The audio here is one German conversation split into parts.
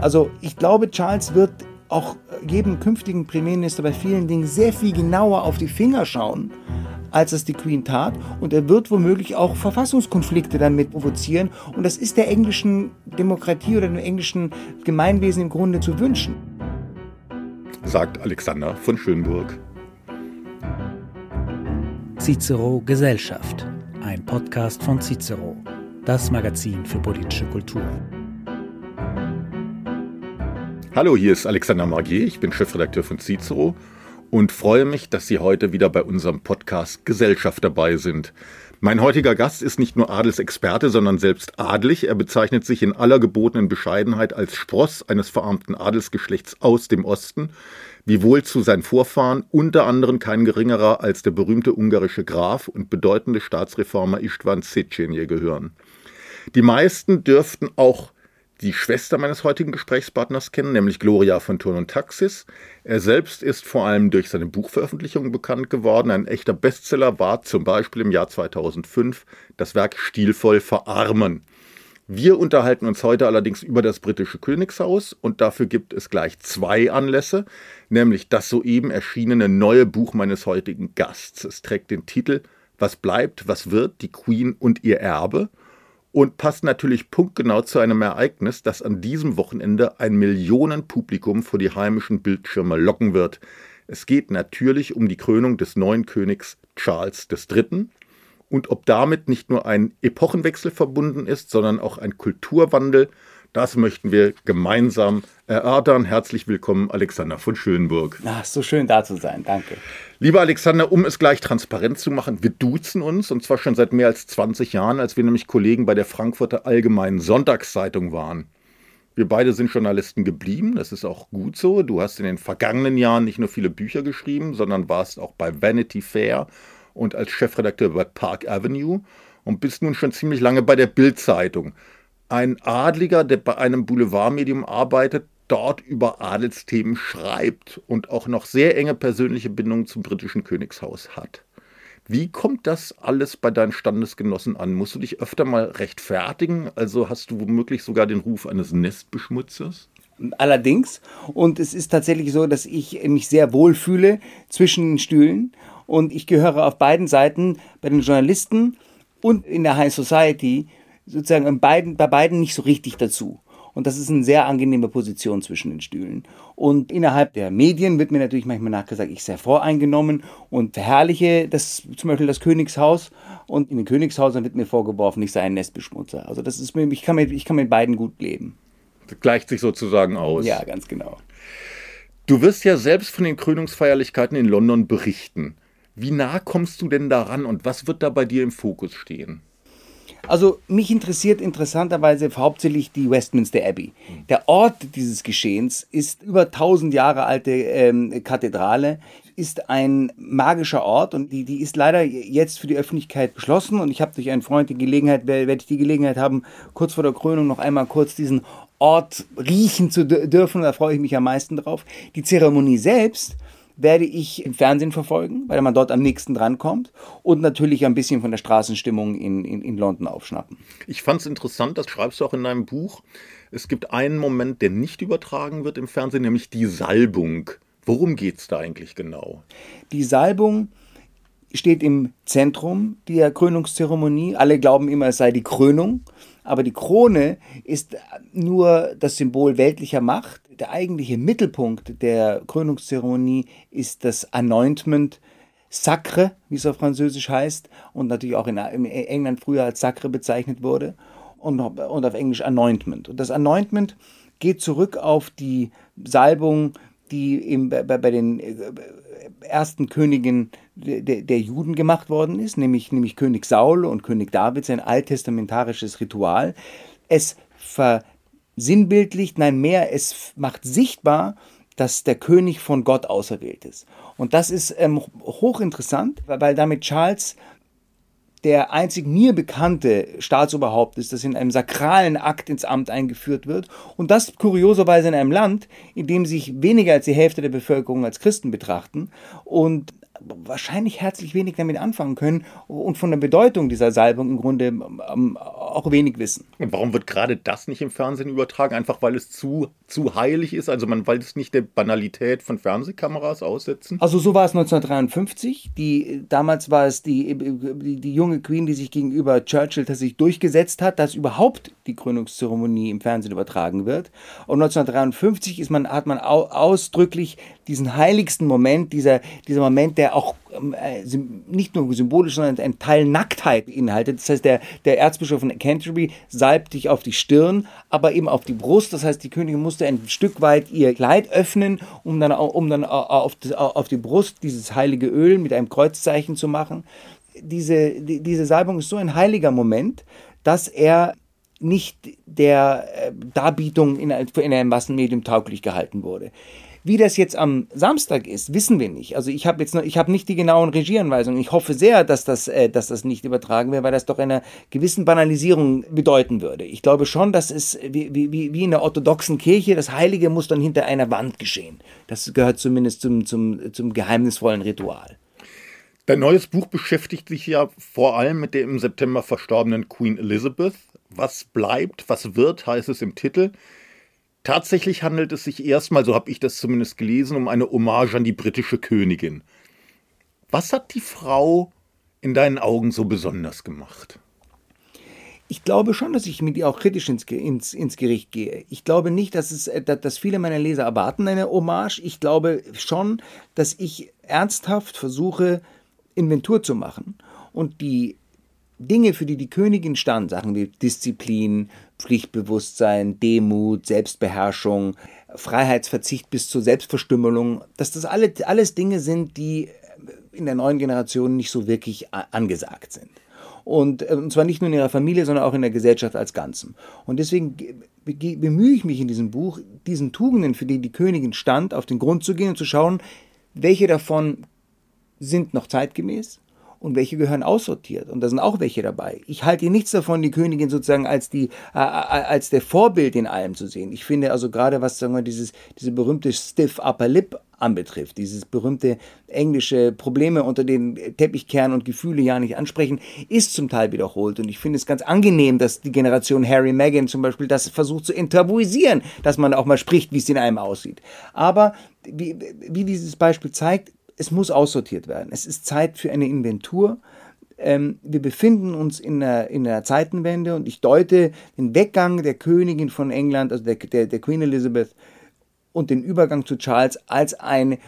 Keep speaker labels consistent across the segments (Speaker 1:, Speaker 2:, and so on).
Speaker 1: Also ich glaube, Charles wird auch jedem künftigen Premierminister bei vielen Dingen sehr viel genauer auf die Finger schauen, als es die Queen tat. Und er wird womöglich auch Verfassungskonflikte damit provozieren. Und das ist der englischen Demokratie oder dem englischen Gemeinwesen im Grunde zu wünschen.
Speaker 2: Sagt Alexander von Schönburg.
Speaker 3: Cicero Gesellschaft, ein Podcast von Cicero, das Magazin für politische Kultur.
Speaker 2: Hallo, hier ist Alexander Margier, ich bin Chefredakteur von Cicero und freue mich, dass Sie heute wieder bei unserem Podcast Gesellschaft dabei sind. Mein heutiger Gast ist nicht nur Adelsexperte, sondern selbst adlig. Er bezeichnet sich in aller gebotenen Bescheidenheit als Spross eines verarmten Adelsgeschlechts aus dem Osten, wiewohl zu seinen Vorfahren unter anderem kein geringerer als der berühmte ungarische Graf und bedeutende Staatsreformer Istvan Széchenyi gehören. Die meisten dürften auch die Schwester meines heutigen Gesprächspartners kennen, nämlich Gloria von Turn und Taxis. Er selbst ist vor allem durch seine Buchveröffentlichungen bekannt geworden. Ein echter Bestseller war zum Beispiel im Jahr 2005 das Werk Stilvoll verarmen. Wir unterhalten uns heute allerdings über das britische Königshaus und dafür gibt es gleich zwei Anlässe, nämlich das soeben erschienene neue Buch meines heutigen Gasts. Es trägt den Titel Was bleibt, was wird, die Queen und ihr Erbe und passt natürlich punktgenau zu einem Ereignis, das an diesem Wochenende ein Millionenpublikum vor die heimischen Bildschirme locken wird. Es geht natürlich um die Krönung des neuen Königs Charles III. und ob damit nicht nur ein Epochenwechsel verbunden ist, sondern auch ein Kulturwandel das möchten wir gemeinsam erörtern. Herzlich willkommen, Alexander von Schönburg.
Speaker 1: Ach, so schön da zu sein. Danke.
Speaker 2: Lieber Alexander, um es gleich transparent zu machen, wir duzen uns und zwar schon seit mehr als 20 Jahren, als wir nämlich Kollegen bei der Frankfurter Allgemeinen Sonntagszeitung waren. Wir beide sind Journalisten geblieben, das ist auch gut so. Du hast in den vergangenen Jahren nicht nur viele Bücher geschrieben, sondern warst auch bei Vanity Fair und als Chefredakteur bei Park Avenue und bist nun schon ziemlich lange bei der Bild-Zeitung ein Adliger, der bei einem Boulevardmedium arbeitet, dort über Adelsthemen schreibt und auch noch sehr enge persönliche Bindungen zum britischen Königshaus hat. Wie kommt das alles bei deinen Standesgenossen an? Musst du dich öfter mal rechtfertigen? Also hast du womöglich sogar den Ruf eines Nestbeschmutzers?
Speaker 1: Allerdings. Und es ist tatsächlich so, dass ich mich sehr wohl fühle zwischen den Stühlen. Und ich gehöre auf beiden Seiten bei den Journalisten und in der High Society sozusagen beiden, bei beiden nicht so richtig dazu. Und das ist eine sehr angenehme Position zwischen den Stühlen. Und innerhalb der Medien wird mir natürlich manchmal nachgesagt, ich sei voreingenommen und verherrliche das, zum Beispiel das Königshaus. Und in den Königshäusern wird mir vorgeworfen, ich sei ein Nestbeschmutzer. Also das ist mir, ich kann mit, ich kann mit beiden gut leben.
Speaker 2: Das gleicht sich sozusagen aus.
Speaker 1: Ja, ganz genau.
Speaker 2: Du wirst ja selbst von den Krönungsfeierlichkeiten in London berichten. Wie nah kommst du denn daran und was wird da bei dir im Fokus stehen?
Speaker 1: Also mich interessiert interessanterweise hauptsächlich die Westminster Abbey. Der Ort dieses Geschehens ist über 1000 Jahre alte ähm, Kathedrale, ist ein magischer Ort und die, die ist leider jetzt für die Öffentlichkeit geschlossen und ich habe durch einen Freund die Gelegenheit, werde ich die Gelegenheit haben, kurz vor der Krönung noch einmal kurz diesen Ort riechen zu dürfen, da freue ich mich am meisten drauf. Die Zeremonie selbst werde ich im Fernsehen verfolgen, weil man dort am nächsten drankommt und natürlich ein bisschen von der Straßenstimmung in, in, in London aufschnappen.
Speaker 2: Ich fand es interessant, das schreibst du auch in deinem Buch. Es gibt einen Moment, der nicht übertragen wird im Fernsehen, nämlich die Salbung. Worum geht es da eigentlich genau?
Speaker 1: Die Salbung steht im Zentrum der Krönungszeremonie. Alle glauben immer, es sei die Krönung. Aber die Krone ist nur das Symbol weltlicher Macht. Der eigentliche Mittelpunkt der Krönungszeremonie ist das Anointment Sacre, wie es auf Französisch heißt, und natürlich auch in, England früher als Sacre bezeichnet wurde, und, und auf Englisch Anointment. Und das Anointment geht zurück auf die Salbung, die im, bei, bei den äh, ersten Königen der, der, Juden gemacht worden ist, nämlich, nämlich König Saul und König David, ein alttestamentarisches Ritual. Es versinnbildlicht, nein mehr, es macht sichtbar, dass der König von Gott auserwählt ist. Und das ist ähm, hochinteressant, weil damit Charles der einzig mir bekannte Staatsoberhaupt ist, das in einem sakralen Akt ins Amt eingeführt wird. Und das kurioserweise in einem Land, in dem sich weniger als die Hälfte der Bevölkerung als Christen betrachten und wahrscheinlich herzlich wenig damit anfangen können und von der Bedeutung dieser Salbung im Grunde ähm, auch wenig wissen.
Speaker 2: Und warum wird gerade das nicht im Fernsehen übertragen? Einfach weil es zu, zu heilig ist? Also man, weil es nicht der Banalität von Fernsehkameras aussetzen?
Speaker 1: Also so war es 1953. Die, damals war es die, die, die junge Queen, die sich gegenüber Churchill tatsächlich durchgesetzt hat, dass überhaupt die Krönungszeremonie im Fernsehen übertragen wird. Und 1953 ist man, hat man ausdrücklich diesen heiligsten Moment, dieser, dieser Moment, der auch ähm, äh, nicht nur symbolisch, sondern ein Teil Nacktheit beinhaltet. Das heißt, der, der Erzbischof von Canterbury salbt dich auf die Stirn, aber eben auf die Brust. Das heißt, die Königin musste ein Stück weit ihr Kleid öffnen, um dann, um dann auf, die, auf die Brust dieses heilige Öl mit einem Kreuzzeichen zu machen. Diese, die, diese Salbung ist so ein heiliger Moment, dass er nicht der äh, Darbietung in, in einem Massenmedium tauglich gehalten wurde. Wie das jetzt am Samstag ist, wissen wir nicht. Also ich habe jetzt noch, ich habe nicht die genauen Regieanweisungen. Ich hoffe sehr, dass das, äh, dass das nicht übertragen wird, weil das doch einer gewissen Banalisierung bedeuten würde. Ich glaube schon, dass es wie, wie, wie in der orthodoxen Kirche, das Heilige muss dann hinter einer Wand geschehen. Das gehört zumindest zum, zum, zum geheimnisvollen Ritual.
Speaker 2: Dein neues Buch beschäftigt sich ja vor allem mit der im September verstorbenen Queen Elizabeth. Was bleibt, was wird, heißt es im Titel. Tatsächlich handelt es sich erstmal, so habe ich das zumindest gelesen, um eine Hommage an die britische Königin. Was hat die Frau in deinen Augen so besonders gemacht?
Speaker 1: Ich glaube schon, dass ich mit ihr auch kritisch ins, ins, ins Gericht gehe. Ich glaube nicht, dass, es, dass viele meiner Leser erwarten eine Hommage. Ich glaube schon, dass ich ernsthaft versuche, Inventur zu machen und die Dinge, für die die Königin stand, Sachen wie Disziplin, Pflichtbewusstsein, Demut, Selbstbeherrschung, Freiheitsverzicht bis zur Selbstverstümmelung, dass das alle, alles Dinge sind, die in der neuen Generation nicht so wirklich angesagt sind. Und, äh, und zwar nicht nur in ihrer Familie, sondern auch in der Gesellschaft als Ganzem. Und deswegen bemühe ich mich in diesem Buch, diesen Tugenden, für die die Königin stand, auf den Grund zu gehen und zu schauen, welche davon sind noch zeitgemäß und welche gehören aussortiert. Und da sind auch welche dabei. Ich halte nichts davon, die Königin sozusagen als, die, äh, als der Vorbild in allem zu sehen. Ich finde also gerade, was sagen wir, dieses, diese berühmte Stiff Upper Lip anbetrifft, dieses berühmte englische Probleme unter den Teppichkern und Gefühle ja nicht ansprechen, ist zum Teil wiederholt. Und ich finde es ganz angenehm, dass die Generation Harry Meghan zum Beispiel das versucht zu enttabuisieren, dass man auch mal spricht, wie es in einem aussieht. Aber wie, wie dieses Beispiel zeigt, es muss aussortiert werden. Es ist Zeit für eine Inventur. Ähm, wir befinden uns in der, in der Zeitenwende und ich deute den Weggang der Königin von England, also der, der, der Queen Elizabeth, und den Übergang zu Charles als ein,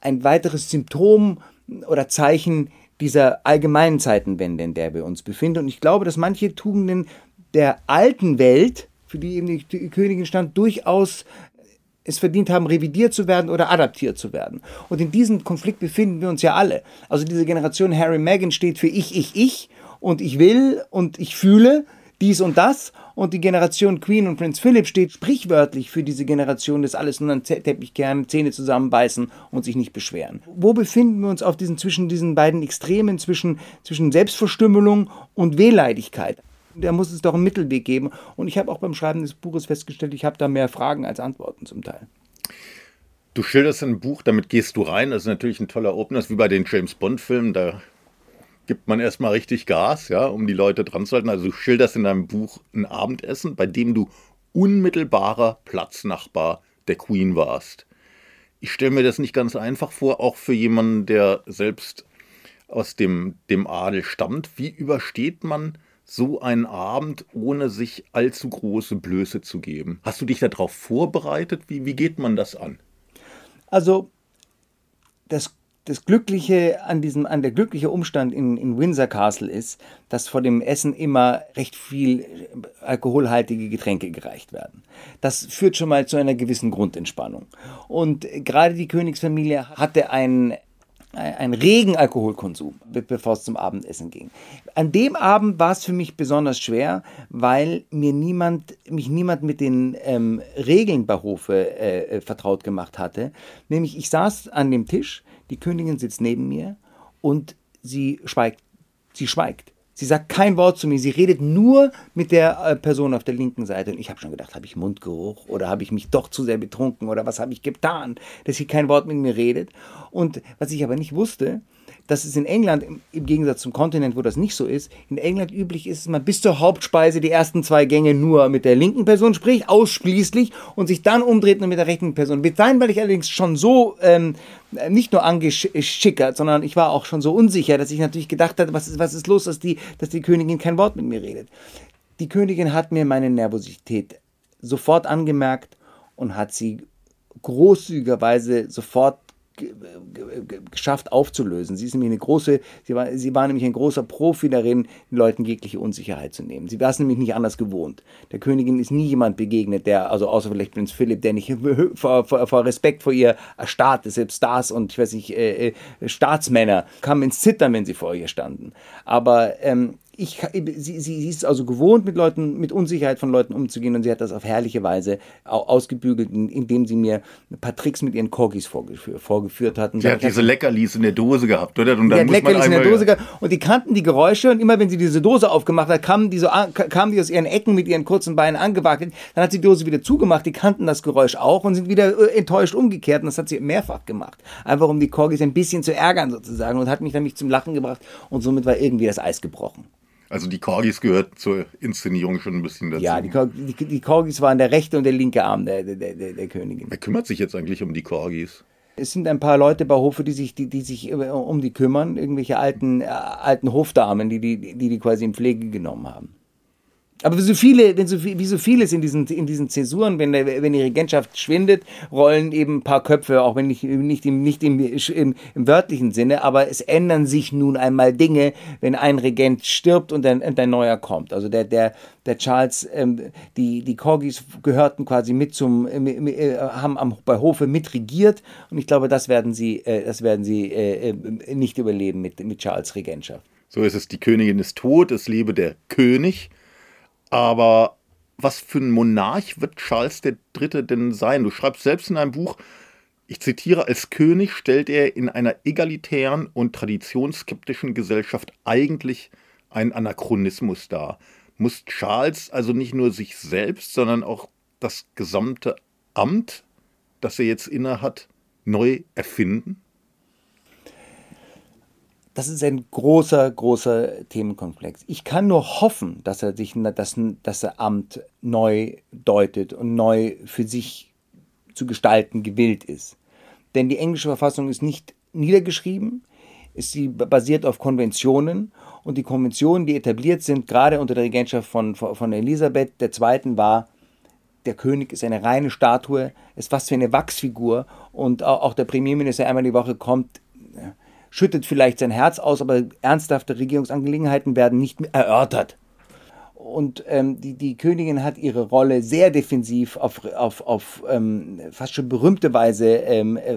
Speaker 1: ein weiteres Symptom oder Zeichen dieser allgemeinen Zeitenwende, in der wir uns befinden. Und ich glaube, dass manche Tugenden der alten Welt, für die eben die Königin stand, durchaus es verdient haben, revidiert zu werden oder adaptiert zu werden. Und in diesem Konflikt befinden wir uns ja alle. Also diese Generation Harry Meghan steht für ich, ich, ich und ich will und ich fühle dies und das. Und die Generation Queen und Prince Philip steht sprichwörtlich für diese Generation des alles nur an Teppichkern, Zähne zusammenbeißen und sich nicht beschweren. Wo befinden wir uns auf diesen, zwischen diesen beiden Extremen, zwischen, zwischen Selbstverstümmelung und Wehleidigkeit? Da muss es doch einen Mittelweg geben. Und ich habe auch beim Schreiben des Buches festgestellt, ich habe da mehr Fragen als Antworten zum Teil.
Speaker 2: Du schilderst ein Buch, damit gehst du rein. Das ist natürlich ein toller Opener, das ist wie bei den James Bond-Filmen. Da gibt man erstmal richtig Gas, ja, um die Leute dran zu halten. Also du schilderst in deinem Buch ein Abendessen, bei dem du unmittelbarer Platznachbar der Queen warst. Ich stelle mir das nicht ganz einfach vor, auch für jemanden, der selbst aus dem, dem Adel stammt. Wie übersteht man so einen Abend, ohne sich allzu große Blöße zu geben? Hast du dich darauf vorbereitet? Wie, wie geht man das an?
Speaker 1: Also, das, das Glückliche an diesem, an der glückliche Umstand in, in Windsor Castle ist, dass vor dem Essen immer recht viel alkoholhaltige Getränke gereicht werden. Das führt schon mal zu einer gewissen Grundentspannung. Und gerade die Königsfamilie hatte ein ein regen Alkoholkonsum, bevor es zum Abendessen ging. An dem Abend war es für mich besonders schwer, weil mir niemand, mich niemand mit den ähm, Regeln bei Hofe äh, vertraut gemacht hatte. Nämlich ich saß an dem Tisch, die Königin sitzt neben mir und sie schweigt. Sie schweigt. Sie sagt kein Wort zu mir. Sie redet nur mit der äh, Person auf der linken Seite. Und ich habe schon gedacht, habe ich Mundgeruch oder habe ich mich doch zu sehr betrunken oder was habe ich getan, dass sie kein Wort mit mir redet. Und was ich aber nicht wusste, dass es in England, im Gegensatz zum Kontinent, wo das nicht so ist, in England üblich ist, dass man bis zur Hauptspeise die ersten zwei Gänge nur mit der linken Person spricht, ausschließlich, und sich dann umdreht und mit der rechten Person. War ich allerdings schon so ähm, nicht nur angeschickert, sondern ich war auch schon so unsicher, dass ich natürlich gedacht hatte, was ist, was ist los, dass die, dass die Königin kein Wort mit mir redet. Die Königin hat mir meine Nervosität sofort angemerkt und hat sie großzügigerweise sofort geschafft aufzulösen. Sie ist nämlich eine große, sie war, sie war nämlich ein großer Profi darin, den Leuten jegliche Unsicherheit zu nehmen. Sie war es nämlich nicht anders gewohnt. Der Königin ist nie jemand begegnet, der, also außer vielleicht Prinz Philipp, der nicht vor, vor, vor Respekt vor ihr erstarrt selbst Stars und ich weiß nicht, äh, äh, Staatsmänner kamen ins Zittern, wenn sie vor ihr standen. Aber ähm, ich, sie, sie, ist also gewohnt, mit Leuten, mit Unsicherheit von Leuten umzugehen und sie hat das auf herrliche Weise ausgebügelt, indem sie mir ein paar Tricks mit ihren Corgis vorgeführt, vorgeführt hat.
Speaker 2: sie hat diese Leckerlis in der Dose gehabt, oder?
Speaker 1: Und dann muss Leckerlis in der Dose gehabt und die kannten die Geräusche und immer wenn sie diese Dose aufgemacht hat, kamen die, so, kamen die aus ihren Ecken mit ihren kurzen Beinen angewackelt, dann hat sie die Dose wieder zugemacht, die kannten das Geräusch auch und sind wieder äh, enttäuscht umgekehrt und das hat sie mehrfach gemacht. Einfach um die Corgis ein bisschen zu ärgern sozusagen und hat mich dann mich zum Lachen gebracht und somit war irgendwie das Eis gebrochen.
Speaker 2: Also die Corgis gehört zur Inszenierung schon ein bisschen dazu.
Speaker 1: Ja, die, die, die Corgis waren der rechte und der linke Arm der, der, der, der Königin.
Speaker 2: Wer kümmert sich jetzt eigentlich um die Corgis?
Speaker 1: Es sind ein paar Leute bei Hofe, die sich, die, die sich um die kümmern, irgendwelche alten, äh, alten Hofdamen, die die, die die quasi in Pflege genommen haben. Aber wie so viele, wenn so, wie so vieles in diesen, in diesen Zäsuren, wenn, der, wenn die Regentschaft schwindet, rollen eben ein paar Köpfe, auch wenn nicht, nicht, im, nicht im, im, im wörtlichen Sinne, aber es ändern sich nun einmal Dinge, wenn ein Regent stirbt und ein, und ein neuer kommt. Also der, der, der Charles, ähm, die, die Corgis gehörten quasi mit zum, äh, äh, haben am, bei Hofe mitregiert und ich glaube, das werden sie, äh, das werden sie äh, äh, nicht überleben mit, mit Charles Regentschaft.
Speaker 2: So ist es, die Königin ist tot, es lebe der König. Aber was für ein Monarch wird Charles III. denn sein? Du schreibst selbst in einem Buch, ich zitiere, als König stellt er in einer egalitären und traditionsskeptischen Gesellschaft eigentlich einen Anachronismus dar. Muss Charles also nicht nur sich selbst, sondern auch das gesamte Amt, das er jetzt innehat, neu erfinden?
Speaker 1: Das ist ein großer, großer Themenkomplex. Ich kann nur hoffen, dass er sich das, das Amt neu deutet und neu für sich zu gestalten gewillt ist. Denn die englische Verfassung ist nicht niedergeschrieben, sie basiert auf Konventionen und die Konventionen, die etabliert sind, gerade unter der Regentschaft von, von Elisabeth II., war, der König ist eine reine Statue, ist fast wie eine Wachsfigur und auch der Premierminister einmal die Woche kommt schüttet vielleicht sein Herz aus, aber ernsthafte Regierungsangelegenheiten werden nicht erörtert. Und ähm, die, die Königin hat ihre Rolle sehr defensiv auf, auf, auf ähm, fast schon berühmte Weise ähm, äh,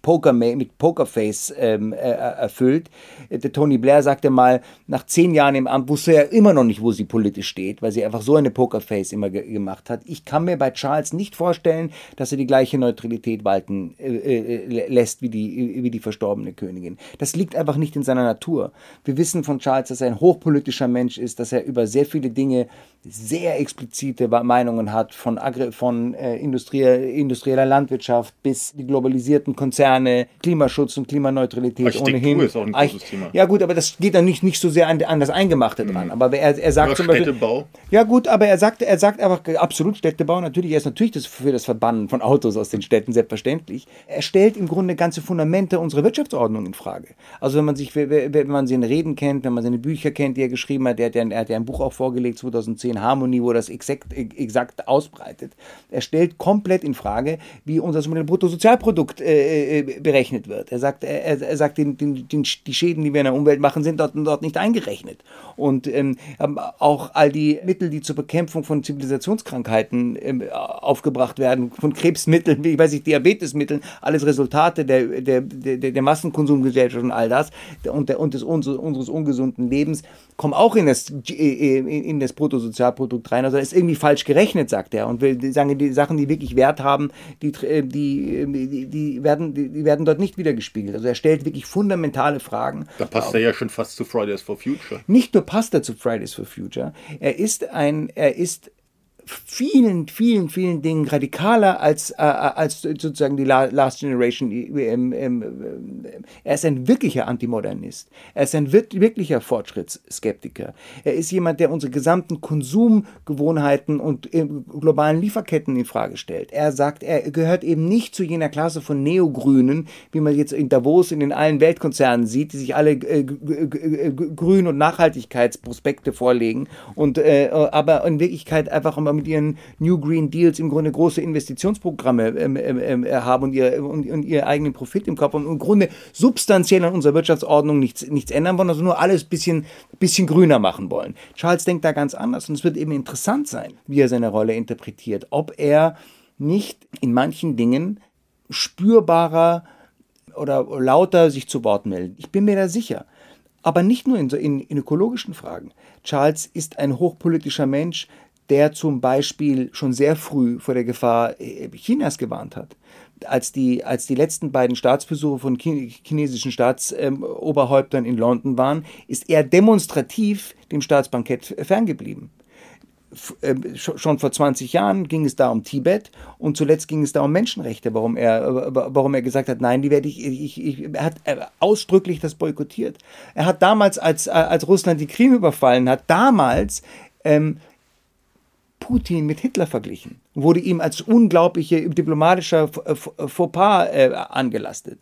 Speaker 1: Poker, mit Pokerface ähm, äh, erfüllt. Der Tony Blair sagte mal, nach zehn Jahren im Amt wusste er immer noch nicht, wo sie politisch steht, weil sie einfach so eine Pokerface immer ge gemacht hat. Ich kann mir bei Charles nicht vorstellen, dass er die gleiche Neutralität walten äh, äh lässt wie die, wie die verstorbene Königin. Das liegt einfach nicht in seiner Natur. Wir wissen von Charles, dass er ein hochpolitischer Mensch ist, dass er über sehr viele Dinge sehr explizite Meinungen hat, von, Agri von äh, Industrie industrieller Landwirtschaft bis die globalisierten Konzerne, Klimaschutz und Klimaneutralität
Speaker 2: Architektur ohnehin. ist auch ein großes Thema.
Speaker 1: Ja gut, aber das geht dann nicht, nicht so sehr an, an das Eingemachte mhm. dran. Aber er, er sagt
Speaker 2: Oder zum Beispiel, Städtebau.
Speaker 1: Ja gut, aber er sagt, er sagt einfach absolut Städtebau. Natürlich, er ist natürlich das für das Verbannen von Autos aus den Städten selbstverständlich. Er stellt im Grunde ganze Fundamente unserer Wirtschaftsordnung in Frage. Also wenn man sich, wenn man seine Reden kennt, wenn man seine Bücher kennt, die er geschrieben hat, er hat ja, er hat ja ein Buch auch vorgelegt 2010 Harmony, wo das exakt, exakt ausbreitet. Er stellt komplett in Frage, wie unser Bruttosozialprodukt äh, äh, berechnet wird. Er sagt, er, er sagt den, den, den, die Schäden, die wir in der Umwelt machen, sind dort, dort nicht eingerechnet. Und ähm, auch all die Mittel, die zur Bekämpfung von Zivilisationskrankheiten ähm, aufgebracht werden, von Krebsmitteln, wie weiß ich, Diabetesmitteln, alles Resultate der, der, der, der Massenkonsumgesellschaft und all das und, der, und des, unseres ungesunden Lebens, kommen auch in das, in in das Bruttosozialprodukt rein. Also er ist irgendwie falsch gerechnet, sagt er. Und will sagen, die Sachen, die wirklich Wert haben, die, äh, die, die, die, werden, die, werden dort nicht wiedergespiegelt. Also er stellt wirklich fundamentale Fragen.
Speaker 2: Da passt er ja schon fast zu Fridays for Future.
Speaker 1: Nicht nur passt er zu Fridays for Future, er ist ein, er ist vielen, vielen, vielen Dingen radikaler als, äh, als sozusagen die Last Generation. Ähm, ähm, er ist ein wirklicher Antimodernist. Er ist ein wirklicher Fortschrittsskeptiker. Er ist jemand, der unsere gesamten Konsumgewohnheiten und äh, globalen Lieferketten in Frage stellt. Er sagt, er gehört eben nicht zu jener Klasse von Neogrünen, wie man jetzt in Davos in den allen Weltkonzernen sieht, die sich alle äh, Grün- und Nachhaltigkeitsprospekte vorlegen und äh, aber in Wirklichkeit einfach immer mit ihren New Green Deals im Grunde große Investitionsprogramme ähm, ähm, ähm, haben und, ihr, und, und ihr eigenen Profit im Kopf und im Grunde substanziell an unserer Wirtschaftsordnung nichts, nichts ändern wollen, also nur alles ein bisschen, bisschen grüner machen wollen. Charles denkt da ganz anders und es wird eben interessant sein, wie er seine Rolle interpretiert, ob er nicht in manchen Dingen spürbarer oder lauter sich zu Wort meldet. Ich bin mir da sicher. Aber nicht nur in, in, in, ökologischen Fragen. Charles ist ein hochpolitischer Mensch, der zum Beispiel schon sehr früh vor der Gefahr äh, Chinas gewarnt hat. Als die, als die letzten beiden Staatsbesuche von chinesischen Staatsoberhäuptern in London waren, ist er demonstrativ dem Staatsbankett ferngeblieben. Ähm, schon vor 20 Jahren ging es da um Tibet und zuletzt ging es da um Menschenrechte, warum er, warum er gesagt hat, nein, die werde ich, ich, ich er hat ausdrücklich das boykottiert. Er hat damals, als, als Russland die Krim überfallen hat, damals ähm, Putin mit Hitler verglichen, wurde ihm als unglaublicher diplomatischer Fauxpas äh, angelastet.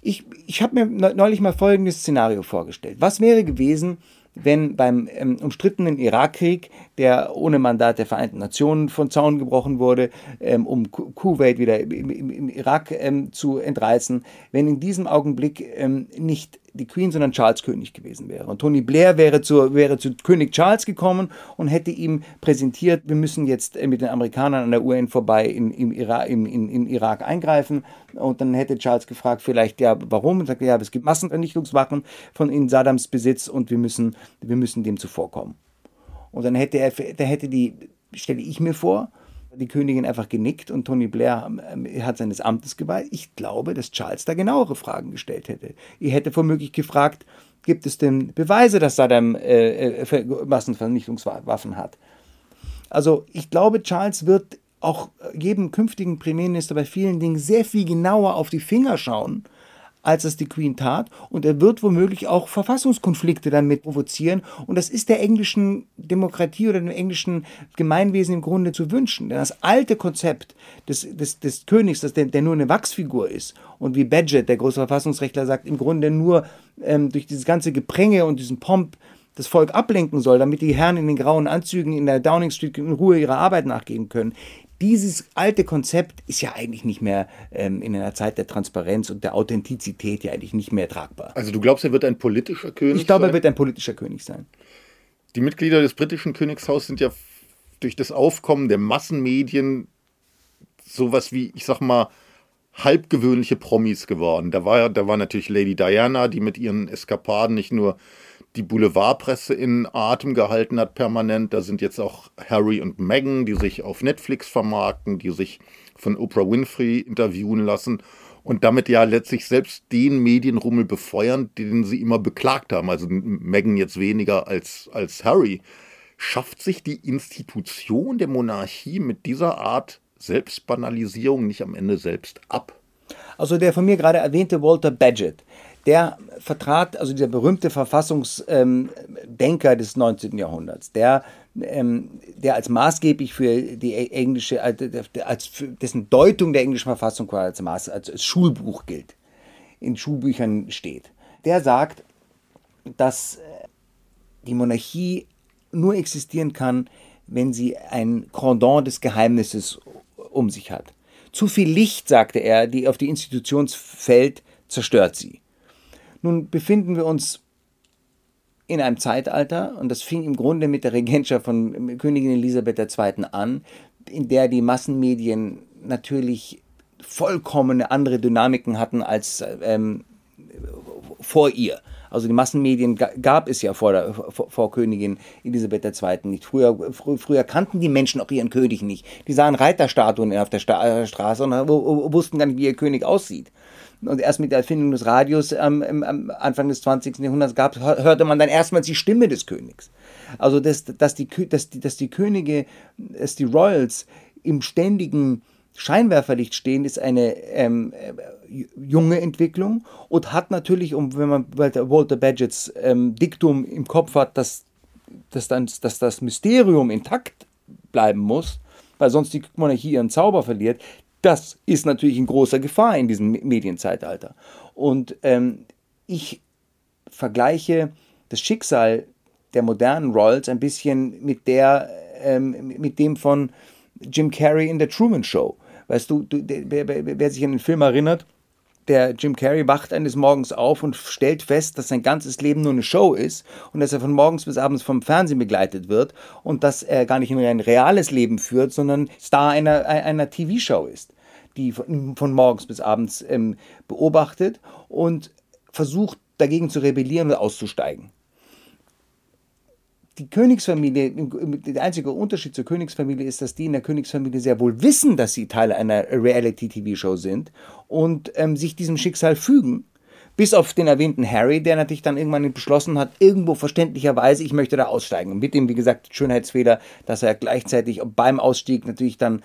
Speaker 1: Ich, ich habe mir neulich mal folgendes Szenario vorgestellt. Was wäre gewesen, wenn beim ähm, umstrittenen Irakkrieg, der ohne Mandat der Vereinten Nationen von Zaun gebrochen wurde, ähm, um Kuwait wieder im, im, im Irak ähm, zu entreißen, wenn in diesem Augenblick ähm, nicht die Queen, sondern Charles König gewesen wäre. Und Tony Blair wäre zu, wäre zu König Charles gekommen und hätte ihm präsentiert, wir müssen jetzt äh, mit den Amerikanern an der UN vorbei in, im, Irak, im, in, in Irak eingreifen. Und dann hätte Charles gefragt, vielleicht, ja, warum? Und sagt, ja, es gibt Massenvernichtungswaffen von in Saddams Besitz und wir müssen, wir müssen dem zuvorkommen. Und dann hätte er, da hätte die, stelle ich mir vor, die Königin einfach genickt und Tony Blair ähm, hat seines Amtes geweiht. Ich glaube, dass Charles da genauere Fragen gestellt hätte. Er hätte womöglich gefragt, gibt es denn Beweise, dass Saddam äh, äh Massenvernichtungswaffen hat? Also ich glaube, Charles wird auch jedem künftigen Premierminister bei vielen Dingen sehr viel genauer auf die Finger schauen als es die Queen tat. Und er wird womöglich auch Verfassungskonflikte damit provozieren. Und das ist der englischen Demokratie oder dem englischen Gemeinwesen im Grunde zu wünschen. Denn das alte Konzept des, des, des Königs, das der, der nur eine Wachsfigur ist und wie Badgett, der große Verfassungsrechtler, sagt, im Grunde nur ähm, durch dieses ganze Gepränge und diesen Pomp das Volk ablenken soll, damit die Herren in den grauen Anzügen in der Downing Street in Ruhe ihrer Arbeit nachgehen können dieses alte Konzept ist ja eigentlich nicht mehr ähm, in einer Zeit der Transparenz und der Authentizität ja eigentlich nicht mehr tragbar.
Speaker 2: Also du glaubst, er wird ein politischer König sein?
Speaker 1: Ich glaube, er wird ein politischer König sein.
Speaker 2: Die Mitglieder des britischen Königshauses sind ja durch das Aufkommen der Massenmedien sowas wie, ich sag mal, halbgewöhnliche Promis geworden. Da war, da war natürlich Lady Diana, die mit ihren Eskapaden nicht nur die Boulevardpresse in Atem gehalten hat permanent. Da sind jetzt auch Harry und Meghan, die sich auf Netflix vermarkten, die sich von Oprah Winfrey interviewen lassen und damit ja letztlich selbst den Medienrummel befeuern, den sie immer beklagt haben. Also Meghan jetzt weniger als, als Harry. Schafft sich die Institution der Monarchie mit dieser Art Selbstbanalisierung nicht am Ende selbst ab?
Speaker 1: Also der von mir gerade erwähnte Walter Badgett, der vertrat, also dieser berühmte Verfassungsdenker des 19. Jahrhunderts, der, ähm, der als maßgeblich für die englische, äh, als dessen Deutung der englischen Verfassung als, Maß, als Schulbuch gilt, in Schulbüchern steht. Der sagt, dass äh, die Monarchie nur existieren kann, wenn sie ein Cordon des Geheimnisses um sich hat. Zu viel Licht, sagte er, die auf die Institution fällt, zerstört sie. Nun befinden wir uns in einem Zeitalter, und das fing im Grunde mit der Regentschaft von Königin Elisabeth II. an, in der die Massenmedien natürlich vollkommene andere Dynamiken hatten als ähm, vor ihr. Also die Massenmedien gab es ja vor, der, vor, vor Königin Elisabeth II. nicht. Früher, fr früher kannten die Menschen auch ihren König nicht. Die sahen Reiterstatuen auf der Sta Straße und wussten gar nicht, wie ihr König aussieht. Und erst mit der Erfindung des Radios ähm, am Anfang des 20. Jahrhunderts gab, hörte man dann erstmals die Stimme des Königs. Also, dass, dass, die, dass, die, dass die Könige, dass die Royals im ständigen Scheinwerferlicht stehen, ist eine ähm, junge Entwicklung und hat natürlich, um, wenn man Walter Badgetts ähm, Diktum im Kopf hat, dass, dass, dann, dass das Mysterium intakt bleiben muss, weil sonst die Monarchie ihren Zauber verliert, das ist natürlich in großer Gefahr in diesem Medienzeitalter. Und ähm, ich vergleiche das Schicksal der modernen Royals ein bisschen mit, der, ähm, mit dem von Jim Carrey in der Truman Show. Weißt du, du wer, wer, sich an den Film erinnert, der Jim Carrey wacht eines Morgens auf und stellt fest, dass sein ganzes Leben nur eine Show ist und dass er von morgens bis abends vom Fernsehen begleitet wird und dass er gar nicht nur ein reales Leben führt, sondern Star einer, einer TV-Show ist, die von, von, morgens bis abends ähm, beobachtet und versucht dagegen zu rebellieren und auszusteigen die Königsfamilie, der einzige Unterschied zur Königsfamilie ist, dass die in der Königsfamilie sehr wohl wissen, dass sie Teil einer Reality-TV-Show sind und ähm, sich diesem Schicksal fügen bis auf den erwähnten Harry, der natürlich dann irgendwann beschlossen hat, irgendwo verständlicherweise, ich möchte da aussteigen. Und mit dem, wie gesagt, Schönheitsfehler, dass er gleichzeitig beim Ausstieg natürlich dann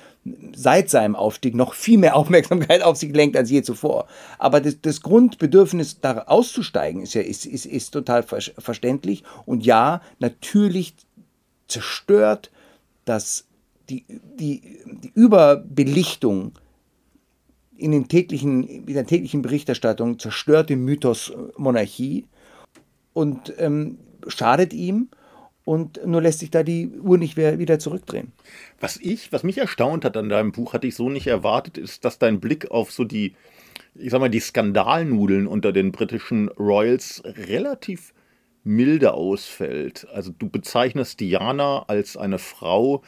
Speaker 1: seit seinem Aufstieg noch viel mehr Aufmerksamkeit auf sich lenkt als je zuvor. Aber das, das Grundbedürfnis, da auszusteigen, ist ja ist, ist, ist total verständlich. Und ja, natürlich zerstört das die, die, die Überbelichtung in, den täglichen, in der täglichen Berichterstattung zerstört den Mythos Monarchie und ähm, schadet ihm und nur lässt sich da die Uhr nicht mehr wieder zurückdrehen.
Speaker 2: Was ich, was mich erstaunt hat an deinem Buch, hatte ich so nicht erwartet, ist, dass dein Blick auf so die, ich sag mal, die Skandalnudeln unter den britischen Royals relativ milde ausfällt. Also du bezeichnest Diana als eine Frau,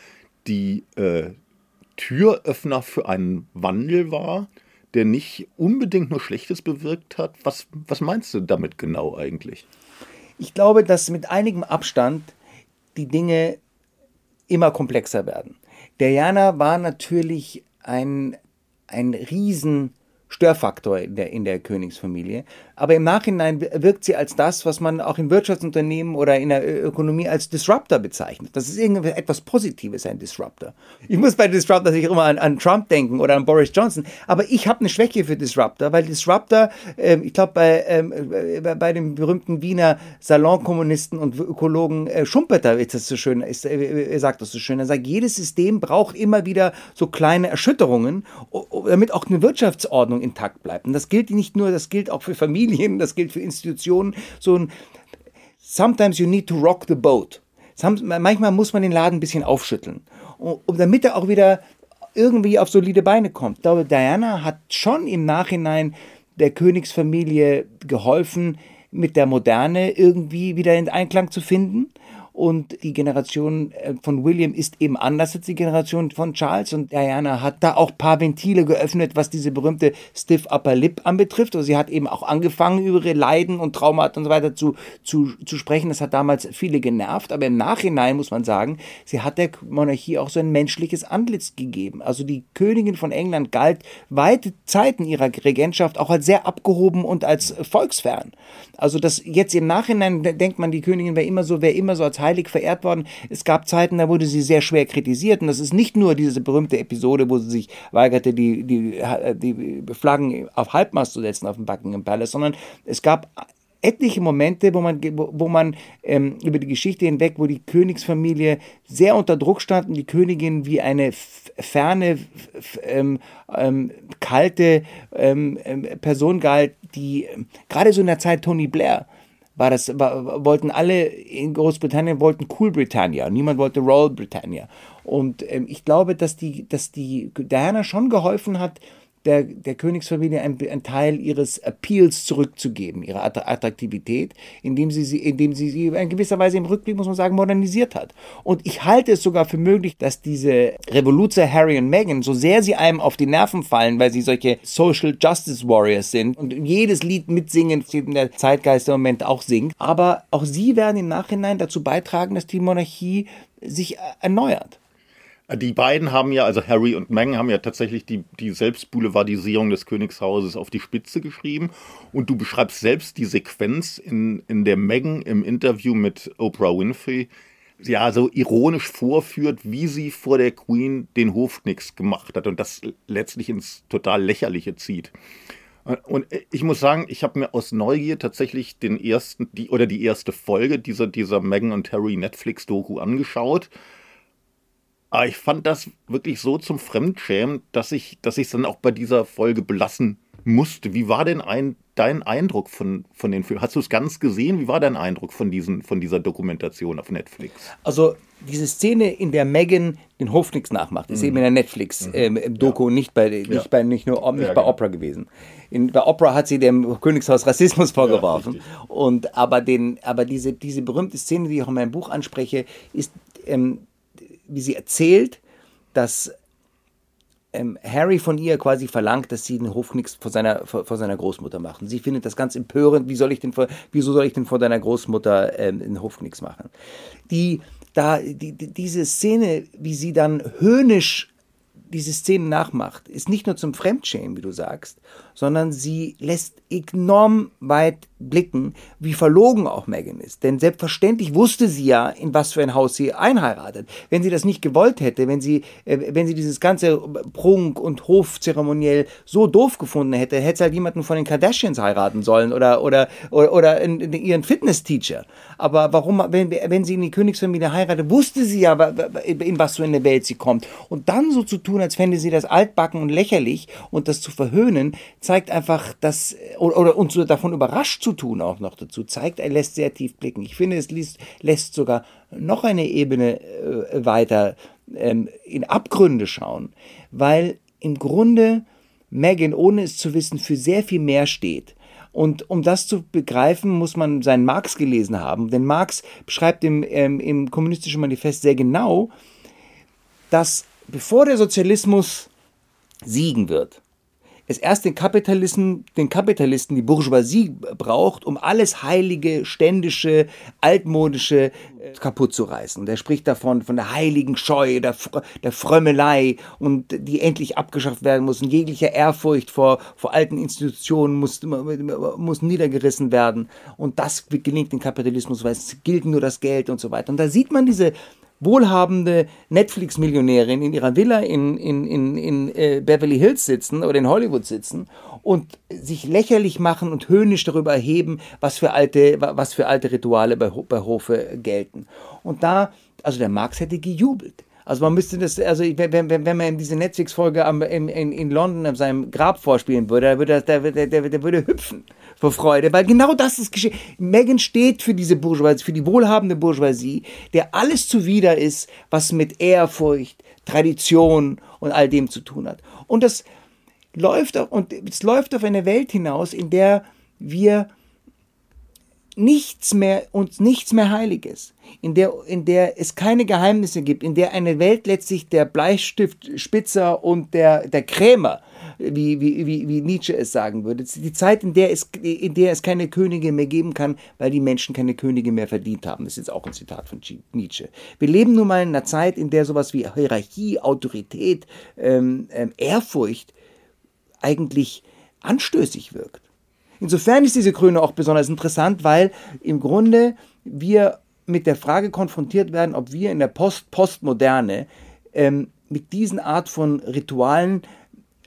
Speaker 2: die äh, Türöffner für einen Wandel war, der nicht unbedingt nur Schlechtes bewirkt hat. Was, was meinst du damit genau eigentlich?
Speaker 1: Ich glaube, dass mit einigem Abstand die Dinge immer komplexer werden. Diana war natürlich ein, ein riesen Störfaktor in der, in der Königsfamilie. Aber im Nachhinein wirkt sie als das, was man auch in Wirtschaftsunternehmen oder in der Ökonomie als Disruptor bezeichnet. Das ist irgendwie etwas Positives, ein Disruptor. Ich muss bei Disruptor natürlich immer an, an Trump denken oder an Boris Johnson. Aber ich habe eine Schwäche für Disruptor, weil Disruptor, äh, ich glaube, bei, äh, bei dem berühmten Wiener Salonkommunisten und Ökologen äh, Schumpeter ist das so schön, ist, äh, er sagt das so schön. Er sagt, jedes System braucht immer wieder so kleine Erschütterungen, damit auch eine Wirtschaftsordnung Ordnung intakt bleibt. Und das gilt nicht nur, das gilt auch für Familien, das gilt für Institutionen. So ein Sometimes you need to rock the boat. Manchmal muss man den Laden ein bisschen aufschütteln, um, damit er auch wieder irgendwie auf solide Beine kommt. Ich glaube, Diana hat schon im Nachhinein der Königsfamilie geholfen, mit der Moderne irgendwie wieder in Einklang zu finden und die Generation äh, von William ist eben anders als die Generation von Charles und Diana hat da auch ein paar Ventile geöffnet, was diese berühmte Stiff Upper Lip anbetrifft. Also sie hat eben auch angefangen, über ihre Leiden und Traumata und so weiter zu, zu, zu sprechen. Das hat damals viele genervt, aber im Nachhinein muss man sagen, sie hat der Monarchie auch so ein menschliches Antlitz gegeben. Also die Königin von England galt weite Zeiten ihrer Regentschaft auch als sehr abgehoben und als volksfern. Also das jetzt im Nachhinein denkt man, die Königin wäre immer so, wäre immer so als heilig verehrt worden. Es gab Zeiten, da wurde sie sehr schwer kritisiert. Und das ist nicht nur diese berühmte Episode, wo sie sich weigerte, die, die, die Flaggen auf Halbmast zu setzen auf dem Buckingham Palace, sondern es gab etliche Momente, wo man, wo man ähm, über die Geschichte hinweg, wo die Königsfamilie sehr unter Druck stand und die Königin wie eine ferne, ähm, ähm, kalte ähm, ähm, Person galt, die ähm, gerade so in der Zeit Tony Blair war das, war, wollten alle in Großbritannien wollten Cool Britannia, niemand wollte Royal Britannia. Und ähm, ich glaube, dass die, dass die Diana schon geholfen hat, der, der Königsfamilie einen Teil ihres Appeals zurückzugeben, ihre Attraktivität, indem sie, sie, indem sie sie in gewisser Weise im Rückblick, muss man sagen, modernisiert hat. Und ich halte es sogar für möglich, dass diese Revoluzer Harry und Meghan, so sehr sie einem auf die Nerven fallen, weil sie solche Social Justice Warriors sind und jedes Lied mitsingen, in der Zeitgeist im Moment auch singt, aber auch sie werden im Nachhinein dazu beitragen, dass die Monarchie sich erneuert.
Speaker 2: Die beiden haben ja, also Harry und Meghan haben ja tatsächlich die, die Selbstboulevardisierung des Königshauses auf die Spitze geschrieben. Und du beschreibst selbst die Sequenz in, in der Meghan im Interview mit Oprah Winfrey, ja, so ironisch vorführt, wie sie vor der Queen den Hofknicks gemacht hat und das letztlich ins total Lächerliche zieht. Und ich muss sagen, ich habe mir aus Neugier tatsächlich den ersten, die oder die erste Folge dieser, dieser Meghan und Harry Netflix-Doku angeschaut aber ich fand das wirklich so zum Fremdschämen, dass ich dass es dann auch bei dieser Folge belassen musste. Wie war denn ein, dein Eindruck von, von den Filmen? Hast du es ganz gesehen? Wie war dein Eindruck von, diesen, von dieser Dokumentation auf Netflix?
Speaker 1: Also diese Szene, in der Megan den Hofnix nachmacht, ist mhm. eben in der Netflix-Doku, mhm. ähm, nicht bei nicht ja. bei nicht nur nicht ja, bei genau. Opera gewesen. In, bei Opera hat sie dem Königshaus Rassismus vorgeworfen. Ja, und aber den aber diese diese berühmte Szene, die ich auch in meinem Buch anspreche, ist ähm, wie sie erzählt, dass ähm, Harry von ihr quasi verlangt, dass sie den Hofknicks vor seiner, vor, vor, seiner Großmutter machen. Sie findet das ganz empörend. Wie soll ich denn vor, wieso soll ich denn vor deiner Großmutter ähm, den Hofknicks machen? Die, da, die, diese Szene, wie sie dann höhnisch diese Szene nachmacht, ist nicht nur zum Fremdschämen, wie du sagst, sondern sie lässt enorm weit blicken, wie verlogen auch Megan ist. Denn selbstverständlich wusste sie ja, in was für ein Haus sie einheiratet. Wenn sie das nicht gewollt hätte, wenn sie, äh, wenn sie dieses ganze Prunk- und Hofzeremoniell so doof gefunden hätte, hätte sie halt jemanden von den Kardashians heiraten sollen oder, oder, oder, oder in, in ihren Fitness-Teacher. Aber warum, wenn, wenn sie in die Königsfamilie heiratet, wusste sie ja, in was für eine Welt sie kommt. Und dann so zu tun, als fände sie das altbacken und lächerlich und das zu verhöhnen, einfach, dass, oder, oder uns so davon überrascht zu tun auch noch dazu, zeigt, er lässt sehr tief blicken. Ich finde, es lässt, lässt sogar noch eine Ebene äh, weiter ähm, in Abgründe schauen, weil im Grunde Megan, ohne es zu wissen, für sehr viel mehr steht. Und um das zu begreifen, muss man seinen Marx gelesen haben. Denn Marx beschreibt im, ähm, im Kommunistischen Manifest sehr genau, dass bevor der Sozialismus siegen wird, es erst den Kapitalisten, den Kapitalisten, die Bourgeoisie braucht, um alles heilige, ständische, altmodische äh, kaputt zu reißen. Und er spricht davon, von der heiligen Scheu, der, der Frömmelei und die endlich abgeschafft werden muss. Und jegliche Ehrfurcht vor, vor alten Institutionen muss, muss niedergerissen werden. Und das gelingt dem Kapitalismus, weil es gilt nur das Geld und so weiter. Und da sieht man diese wohlhabende Netflix-Millionärin in ihrer Villa in, in, in, in äh, Beverly Hills sitzen oder in Hollywood sitzen und sich lächerlich machen und höhnisch darüber erheben, was für alte, was für alte Rituale bei, bei Hofe gelten. Und da, also der Marx hätte gejubelt. Also man müsste das, also wenn, wenn, wenn man diese Netflix-Folge in, in, in London an seinem Grab vorspielen würde, der würde, der, der, der würde hüpfen vor Freude, weil genau das ist geschehen. Megan steht für diese Bourgeoisie, für die wohlhabende Bourgeoisie, der alles zuwider ist, was mit Ehrfurcht, Tradition und all dem zu tun hat. Und das läuft auf, und es läuft auf eine Welt hinaus, in der wir nichts mehr, uns nichts mehr Heiliges, in der, in der es keine Geheimnisse gibt, in der eine Welt letztlich der Bleistiftspitzer und der, der Krämer, wie, wie, wie, Nietzsche es sagen würde. Die Zeit, in der, es, in der es keine Könige mehr geben kann, weil die Menschen keine Könige mehr verdient haben. Das ist jetzt auch ein Zitat von Nietzsche. Wir leben nun mal in einer Zeit, in der sowas wie Hierarchie, Autorität, ähm, ähm, Ehrfurcht eigentlich anstößig wirkt. Insofern ist diese Krone auch besonders interessant, weil im Grunde wir mit der Frage konfrontiert werden, ob wir in der Post Postmoderne ähm, mit diesen Art von Ritualen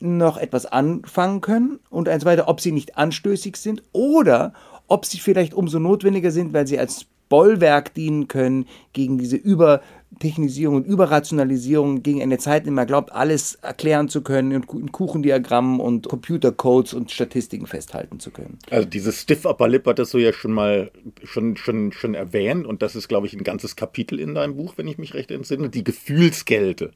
Speaker 1: noch etwas anfangen können und eins weiter, ob sie nicht anstößig sind oder ob sie vielleicht umso notwendiger sind, weil sie als Bollwerk dienen können gegen diese Übertechnisierung und Überrationalisierung, gegen eine Zeit, in der man glaubt, alles erklären zu können, in Kuchendiagrammen und Computercodes und Statistiken festhalten zu können.
Speaker 2: Also dieses Stiff Upper Lip hattest du ja schon mal schon, schon, schon erwähnt und das ist, glaube ich, ein ganzes Kapitel in deinem Buch, wenn ich mich recht entsinne, die Gefühlskälte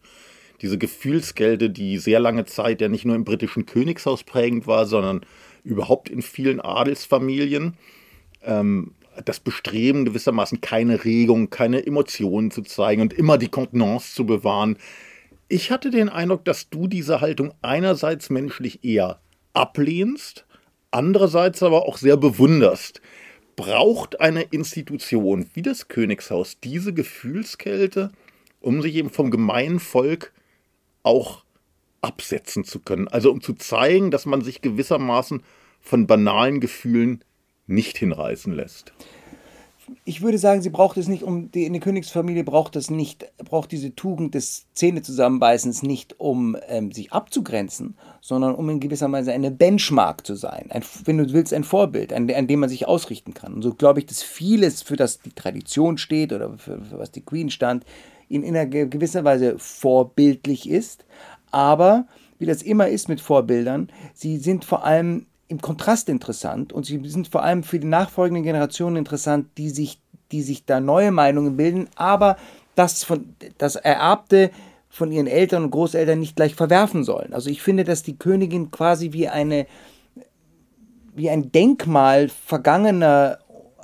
Speaker 2: diese Gefühlskälte, die sehr lange Zeit ja nicht nur im britischen Königshaus prägend war, sondern überhaupt in vielen Adelsfamilien. Ähm, das Bestreben gewissermaßen keine Regung, keine Emotionen zu zeigen und immer die Kontenance zu bewahren. Ich hatte den Eindruck, dass du diese Haltung einerseits menschlich eher ablehnst, andererseits aber auch sehr bewunderst. Braucht eine Institution wie das Königshaus diese Gefühlskälte, um sich eben vom gemeinen Volk auch absetzen zu können? Also um zu zeigen, dass man sich gewissermaßen von banalen Gefühlen nicht hinreißen lässt
Speaker 1: ich würde sagen, sie braucht es nicht, um die, in der Königsfamilie braucht es nicht, braucht diese Tugend des Zähnezusammenbeißens nicht, um ähm, sich abzugrenzen, sondern um in gewisser Weise eine Benchmark zu sein. Ein, wenn du willst, ein Vorbild, an, an, dem man sich ausrichten kann. Und so glaube ich, dass vieles, für das die Tradition steht oder für, für was die Queen stand, in, in einer gewisser Weise vorbildlich ist. Aber, wie das immer ist mit Vorbildern, sie sind vor allem im Kontrast interessant und sie sind vor allem für die nachfolgenden Generationen interessant, die sich, die sich da neue Meinungen bilden, aber das, von, das Ererbte von ihren Eltern und Großeltern nicht gleich verwerfen sollen. Also ich finde, dass die Königin quasi wie eine wie ein Denkmal vergangener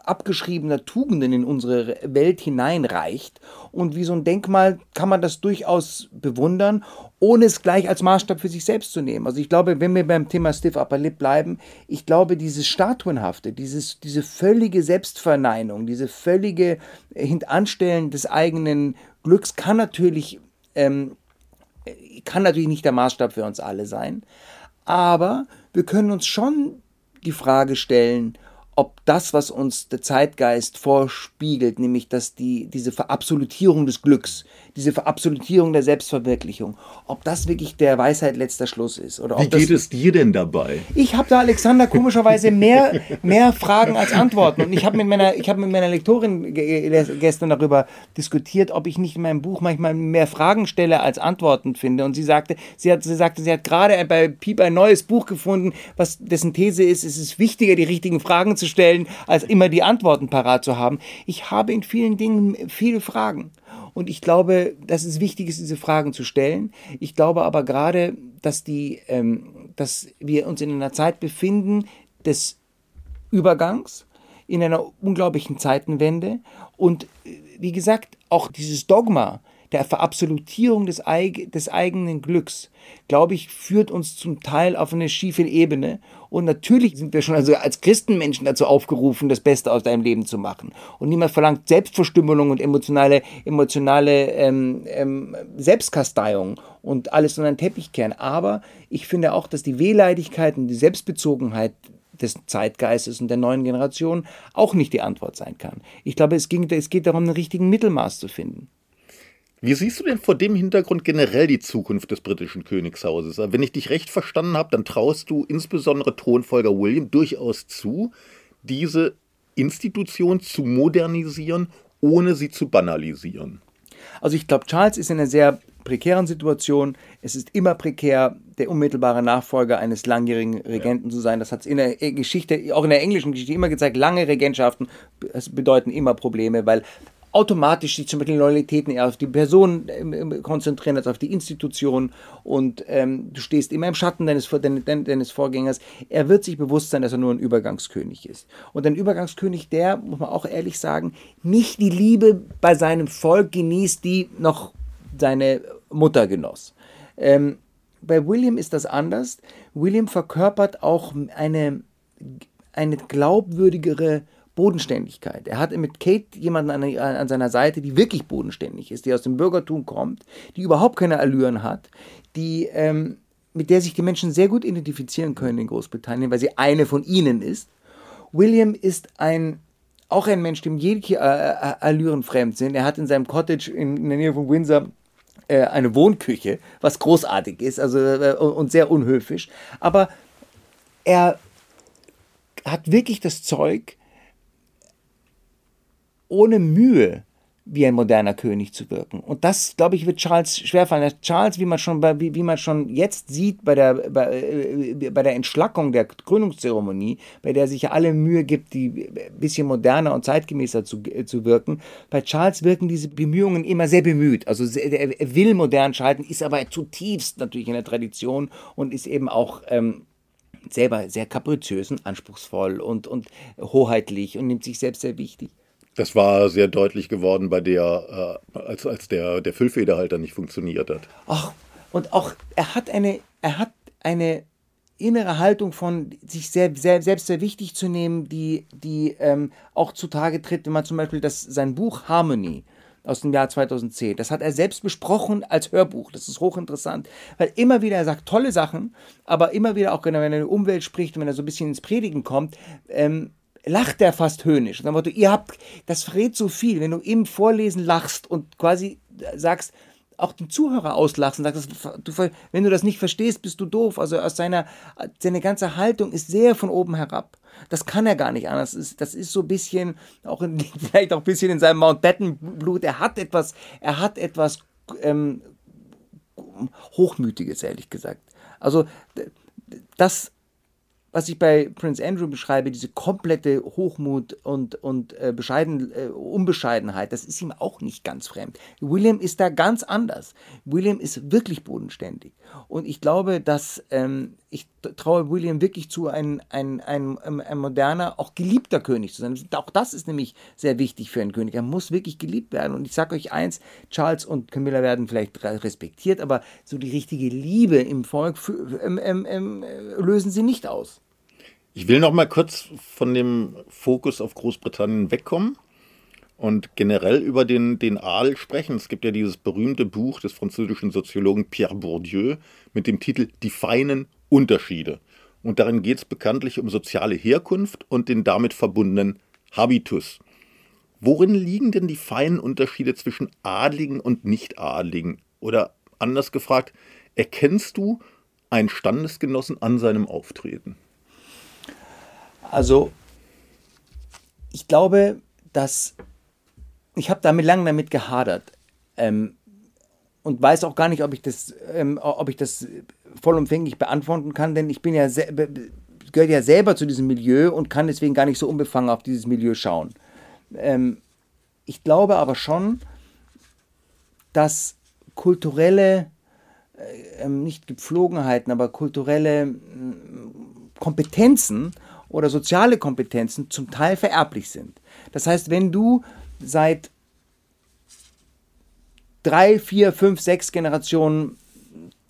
Speaker 1: abgeschriebener Tugenden in unsere Welt hineinreicht. Und wie so ein Denkmal kann man das durchaus bewundern, ohne es gleich als Maßstab für sich selbst zu nehmen. Also ich glaube, wenn wir beim Thema Stiff Upper Lip bleiben, ich glaube, dieses Statuenhafte, dieses, diese völlige Selbstverneinung, diese völlige Hintanstellen des eigenen Glücks kann natürlich, ähm, kann natürlich nicht der Maßstab für uns alle sein. Aber wir können uns schon die Frage stellen, ob das, was uns der Zeitgeist vorspiegelt, nämlich dass die, diese Verabsolutierung des Glücks, diese Verabsolutierung der Selbstverwirklichung, ob das wirklich der Weisheit letzter Schluss ist. Oder
Speaker 2: Wie geht es dir denn dabei?
Speaker 1: Ich habe da, Alexander, komischerweise mehr, mehr Fragen als Antworten. Und ich habe mit, meiner, hab mit meiner Lektorin gestern darüber diskutiert, ob ich nicht in meinem Buch manchmal mehr Fragen stelle als Antworten finde. Und sie sagte, sie, hat, sie sagte, sie hat gerade bei Piep ein neues Buch gefunden, was dessen These ist, es ist wichtiger, die richtigen Fragen zu stellen, als immer die Antworten parat zu haben. Ich habe in vielen Dingen viele Fragen. Und ich glaube, dass es wichtig ist, diese Fragen zu stellen. Ich glaube aber gerade, dass, die, ähm, dass wir uns in einer Zeit befinden des Übergangs, in einer unglaublichen Zeitenwende. Und äh, wie gesagt, auch dieses Dogma, der Verabsolutierung des, eig des eigenen Glücks, glaube ich, führt uns zum Teil auf eine schiefe Ebene. Und natürlich sind wir schon also als Christenmenschen dazu aufgerufen, das Beste aus deinem Leben zu machen. Und niemand verlangt Selbstverstümmelung und emotionale, emotionale ähm, ähm, Selbstkasteiung und alles unter den Teppich kehren. Aber ich finde auch, dass die Wehleidigkeit und die Selbstbezogenheit des Zeitgeistes und der neuen Generation auch nicht die Antwort sein kann. Ich glaube, es, ging, es geht darum, einen richtigen Mittelmaß zu finden.
Speaker 2: Wie siehst du denn vor dem Hintergrund generell die Zukunft des britischen Königshauses? Wenn ich dich recht verstanden habe, dann traust du insbesondere Thronfolger William durchaus zu, diese Institution zu modernisieren, ohne sie zu banalisieren.
Speaker 1: Also ich glaube, Charles ist in einer sehr prekären Situation. Es ist immer prekär, der unmittelbare Nachfolger eines langjährigen Regenten ja. zu sein. Das hat es in der Geschichte, auch in der englischen Geschichte immer gezeigt. Lange Regentschaften bedeuten immer Probleme, weil automatisch sich zum Beispiel Loyalitäten eher auf die Person äh, konzentrieren als auf die Institution und ähm, du stehst immer im Schatten deines, deines Vorgängers. Er wird sich bewusst sein, dass er nur ein Übergangskönig ist. Und ein Übergangskönig, der, muss man auch ehrlich sagen, nicht die Liebe bei seinem Volk genießt, die noch seine Mutter genoss. Ähm, bei William ist das anders. William verkörpert auch eine, eine glaubwürdigere Bodenständigkeit. Er hat mit Kate jemanden an, an, seiner Seite, die wirklich bodenständig ist, die aus dem Bürgertum kommt, die überhaupt keine Allüren hat, die, ähm, mit der sich die Menschen sehr gut identifizieren können in Großbritannien, weil sie eine von ihnen ist. William ist ein auch ein Mensch, dem jegliche äh, äh Allüren fremd sind. Er hat in seinem Cottage in, in der Nähe von Windsor äh, eine Wohnküche, was großartig ist also, und sehr unhöfisch. Aber er hat wirklich das Zeug, ohne Mühe wie ein moderner König zu wirken. Und das, glaube ich, wird Charles schwerfallen. Charles, wie man schon, bei, wie, wie man schon jetzt sieht bei der, bei, äh, bei der Entschlackung der Krönungszeremonie, bei der sich ja alle Mühe gibt, die ein bisschen moderner und zeitgemäßer zu, äh, zu wirken, bei Charles wirken diese Bemühungen immer sehr bemüht. Also er will modern schalten, ist aber zutiefst natürlich in der Tradition und ist eben auch ähm, selber sehr kapriziös und anspruchsvoll und, und hoheitlich und nimmt sich selbst sehr wichtig.
Speaker 2: Das war sehr deutlich geworden bei der, äh, als, als der, der Füllfederhalter nicht funktioniert hat.
Speaker 1: Ach, und auch er hat eine, er hat eine innere Haltung von sich sehr, sehr, selbst sehr wichtig zu nehmen, die, die ähm, auch zutage tritt, wenn man zum Beispiel das, sein Buch Harmony aus dem Jahr 2010, das hat er selbst besprochen als Hörbuch. Das ist hochinteressant, weil immer wieder er sagt tolle Sachen, aber immer wieder auch, wenn er über Umwelt spricht und wenn er so ein bisschen ins Predigen kommt, ähm, lacht er fast höhnisch. Und dann ihr habt, das verrät so viel, wenn du im Vorlesen lachst und quasi sagst, auch den Zuhörer auslachst und sagst, du, wenn du das nicht verstehst, bist du doof. Also aus seiner, seine ganze Haltung ist sehr von oben herab. Das kann er gar nicht anders. Das ist, das ist so ein bisschen, auch in, vielleicht auch ein bisschen in seinem Mountbatten-Blut. Er hat etwas, er hat etwas ähm, Hochmütiges, ehrlich gesagt. Also das was ich bei Prince Andrew beschreibe, diese komplette Hochmut und, und äh, Bescheiden, äh, Unbescheidenheit, das ist ihm auch nicht ganz fremd. William ist da ganz anders. William ist wirklich bodenständig. Und ich glaube, dass ähm, ich traue William wirklich zu, ein, ein, ein, ein, moderner, auch geliebter König zu sein. Auch das ist nämlich sehr wichtig für einen König. Er muss wirklich geliebt werden. Und ich sage euch eins, Charles und Camilla werden vielleicht respektiert, aber so die richtige Liebe im Volk ähm, ähm, ähm lösen sie nicht aus.
Speaker 2: Ich will noch mal kurz von dem Fokus auf Großbritannien wegkommen und generell über den, den Adel sprechen. Es gibt ja dieses berühmte Buch des französischen Soziologen Pierre Bourdieu mit dem Titel Die feinen Unterschiede. Und darin geht es bekanntlich um soziale Herkunft und den damit verbundenen Habitus. Worin liegen denn die feinen Unterschiede zwischen Adligen und Nichtadligen? Oder anders gefragt, erkennst du einen Standesgenossen an seinem Auftreten?
Speaker 1: Also, ich glaube, dass ich habe damit lange damit gehadert ähm, und weiß auch gar nicht, ob ich das, ähm, ob ich das vollumfänglich beantworten kann, denn ich bin ja gehört ja selber zu diesem Milieu und kann deswegen gar nicht so unbefangen auf dieses Milieu schauen. Ähm, ich glaube aber schon, dass kulturelle, äh, ähm, nicht Gepflogenheiten, aber kulturelle äh, Kompetenzen oder soziale Kompetenzen zum Teil vererblich sind. Das heißt, wenn du seit drei, vier, fünf, sechs Generationen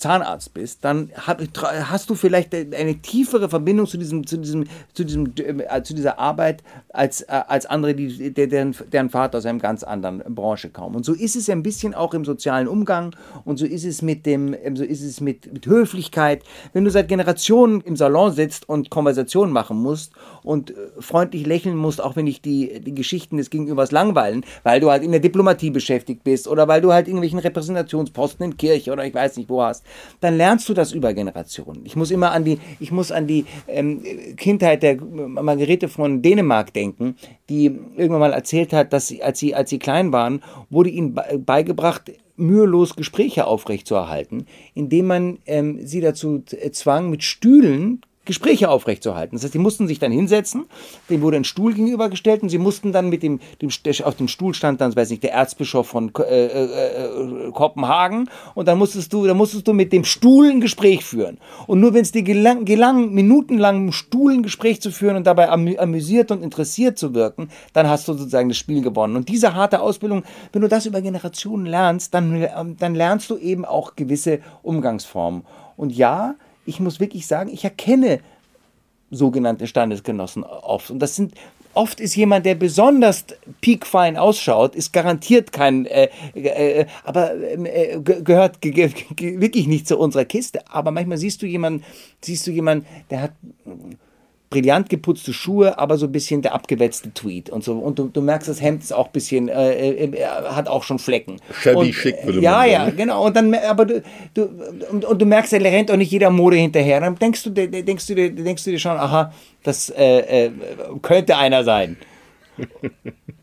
Speaker 1: Zahnarzt bist, dann hast du vielleicht eine tiefere Verbindung zu diesem, zu diesem, zu diesem, äh, zu dieser Arbeit als, äh, als andere, die, deren, deren Vater aus einer ganz anderen Branche kaum. Und so ist es ein bisschen auch im sozialen Umgang und so ist es mit dem, ähm, so ist es mit, mit Höflichkeit. Wenn du seit Generationen im Salon sitzt und Konversationen machen musst und äh, freundlich lächeln musst, auch wenn dich die, die Geschichten des Gegenübers langweilen, weil du halt in der Diplomatie beschäftigt bist oder weil du halt irgendwelchen Repräsentationsposten in Kirche oder ich weiß nicht wo hast, dann lernst du das über Generationen. Ich muss immer an die, ich muss an die ähm, Kindheit der Margarete von Dänemark denken, die irgendwann mal erzählt hat, dass sie, als sie, als sie klein waren, wurde ihnen beigebracht, mühelos Gespräche aufrechtzuerhalten, indem man ähm, sie dazu zwang, mit Stühlen Gespräche aufrechtzuerhalten. Das heißt, die mussten sich dann hinsetzen, dem wurde ein Stuhl gegenübergestellt und sie mussten dann mit dem, dem auf dem Stuhl stand dann, weiß nicht, der Erzbischof von äh, äh, äh, Kopenhagen und dann musstest du, dann musstest du mit dem Stuhl ein Gespräch führen. Und nur wenn es dir gelang, gelang minutenlang im Stuhl ein Gespräch zu führen und dabei amüsiert und interessiert zu wirken, dann hast du sozusagen das Spiel gewonnen. Und diese harte Ausbildung, wenn du das über Generationen lernst, dann, dann lernst du eben auch gewisse Umgangsformen. Und ja, ich muss wirklich sagen, ich erkenne sogenannte Standesgenossen oft. Und das sind oft ist jemand, der besonders peakfein ausschaut, ist garantiert kein, äh, äh, aber ähm, äh, gehört wirklich nicht zu unserer Kiste. Aber manchmal siehst du jemanden, siehst du jemanden, der hat brillant geputzte Schuhe, aber so ein bisschen der abgewetzte Tweet und so. Und du, du merkst, das Hemd ist auch ein bisschen, äh, äh, hat auch schon Flecken.
Speaker 2: Shabby
Speaker 1: und,
Speaker 2: schick, würde
Speaker 1: man ja, sagen. Ja, ja, genau. Und dann, aber du, du und, und, du merkst, er rennt auch nicht jeder Mode hinterher. Dann denkst du, denkst du, denkst du dir schon, aha, das äh, äh, könnte einer sein.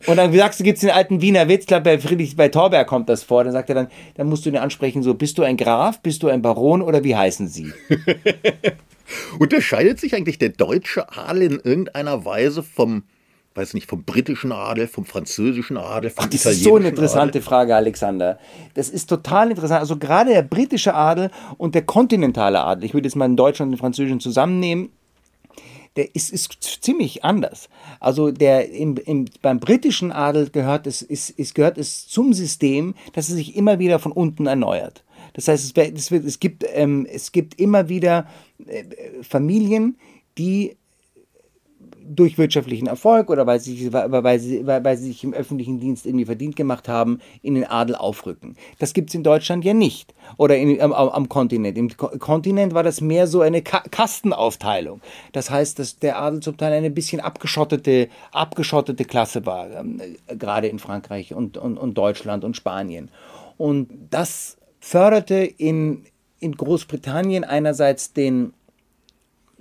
Speaker 1: Und dann sagst du, gibt es den alten Wiener Witz, glaub, bei Friedrich, bei Torberg kommt das vor. Dann sagt er dann, dann musst du ihn ansprechen, so, bist du ein Graf, bist du ein Baron oder wie heißen sie?
Speaker 2: Unterscheidet sich eigentlich der deutsche Adel in irgendeiner Weise vom, weiß nicht, vom britischen Adel, vom französischen Adel, vom
Speaker 1: Ach, das ist so eine interessante Adel? Frage, Alexander. Das ist total interessant. Also gerade der britische Adel und der kontinentale Adel, ich würde jetzt mal den deutschen und den französischen zusammennehmen, der ist, ist ziemlich anders. Also der im, im, beim britischen Adel gehört es, ist, ist, gehört es zum System, dass es sich immer wieder von unten erneuert. Das heißt, es, es, wird, es, gibt, ähm, es gibt immer wieder äh, Familien, die durch wirtschaftlichen Erfolg oder weil sie, weil, sie, weil sie sich im öffentlichen Dienst irgendwie verdient gemacht haben, in den Adel aufrücken. Das gibt es in Deutschland ja nicht. Oder in, am, am, Kontinent. Im Kontinent war das mehr so eine Ka Kastenaufteilung. Das heißt, dass der Adel zum Teil eine bisschen abgeschottete, abgeschottete Klasse war, ähm, gerade in Frankreich und, und, und Deutschland und Spanien. Und das förderte in, in Großbritannien einerseits den